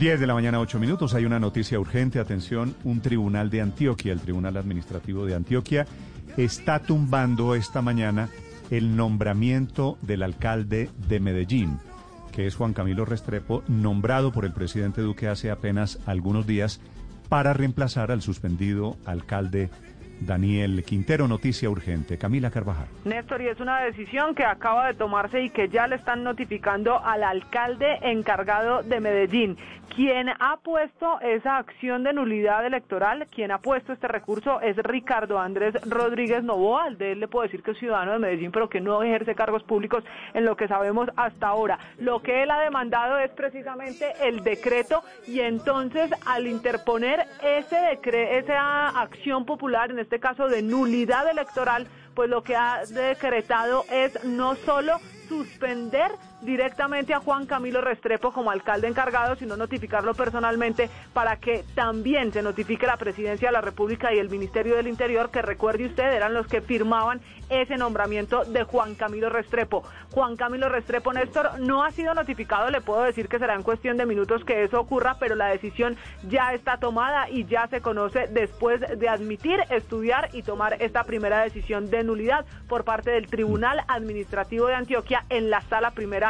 10 de la mañana, 8 minutos. Hay una noticia urgente. Atención, un tribunal de Antioquia, el Tribunal Administrativo de Antioquia, está tumbando esta mañana el nombramiento del alcalde de Medellín, que es Juan Camilo Restrepo, nombrado por el presidente Duque hace apenas algunos días para reemplazar al suspendido alcalde Daniel Quintero. Noticia urgente. Camila Carvajal. Néstor, y es una decisión que acaba de tomarse y que ya le están notificando al alcalde encargado de Medellín. Quien ha puesto esa acción de nulidad electoral, quien ha puesto este recurso es Ricardo Andrés Rodríguez Novoa. Al de él le puedo decir que es ciudadano de Medellín, pero que no ejerce cargos públicos en lo que sabemos hasta ahora. Lo que él ha demandado es precisamente el decreto y entonces al interponer ese decre esa acción popular, en este caso de nulidad electoral, pues lo que ha decretado es no solo suspender directamente a Juan Camilo Restrepo como alcalde encargado, sino notificarlo personalmente para que también se notifique la Presidencia de la República y el Ministerio del Interior, que recuerde usted, eran los que firmaban ese nombramiento de Juan Camilo Restrepo. Juan Camilo Restrepo, Néstor, no ha sido notificado, le puedo decir que será en cuestión de minutos que eso ocurra, pero la decisión ya está tomada y ya se conoce después de admitir, estudiar y tomar esta primera decisión de nulidad por parte del Tribunal Administrativo de Antioquia en la sala primera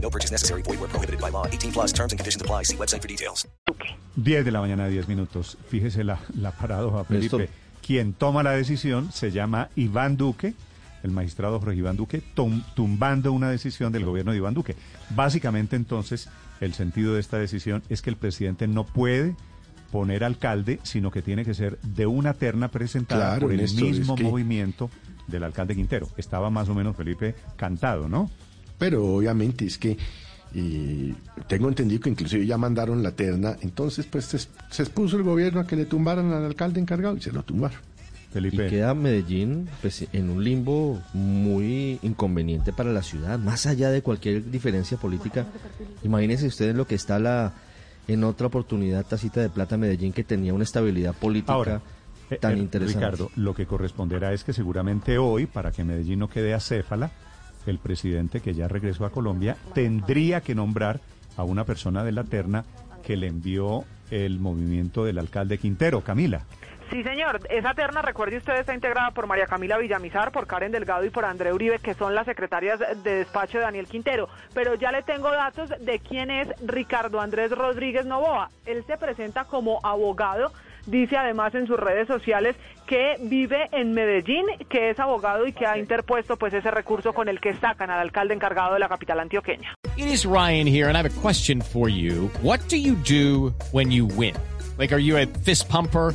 No purchase necessary. Void where prohibited by law. 18 plus terms and conditions apply. See website for details. 10 de la mañana, 10 minutos. Fíjese la, la paradoja, Felipe. Néstor. Quien toma la decisión se llama Iván Duque, el magistrado Jorge Iván Duque, tom- tumbando una decisión del gobierno de Iván Duque. Básicamente, entonces, el sentido de esta decisión es que el presidente no puede poner alcalde, sino que tiene que ser de una terna presentada Claro, por el Néstor, es mismo que- movimiento del alcalde Quintero. Estaba más o menos, Felipe, cantado, ¿no? Pero obviamente es que y tengo entendido que inclusive ya mandaron la terna, entonces pues se, se expuso el gobierno a que le tumbaran al alcalde encargado y se lo tumbaron. Y Felipe. queda Medellín pues, en un limbo muy inconveniente para la ciudad, más allá de cualquier diferencia política. Imagínense ustedes lo que está la en otra oportunidad Tacita de Plata Medellín que tenía una estabilidad política Ahora, eh, tan eh, interesante. Ricardo, lo que corresponderá es que seguramente hoy, para que Medellín no quede acéfala, el presidente que ya regresó a Colombia tendría que nombrar a una persona de la terna que le envió el movimiento del alcalde Quintero, Camila. Sí, señor. Esa terna, recuerde usted, está integrada por María Camila Villamizar, por Karen Delgado y por André Uribe, que son las secretarias de despacho de Daniel Quintero. Pero ya le tengo datos de quién es Ricardo Andrés Rodríguez Novoa. Él se presenta como abogado. Dice además en sus redes sociales que vive en Medellín, que es abogado y que ha interpuesto pues ese recurso con el que sacan al alcalde encargado de la capital antioqueña. It is Ryan here, and I have a question for you. What do you do when you win? Like, are you a fist pumper?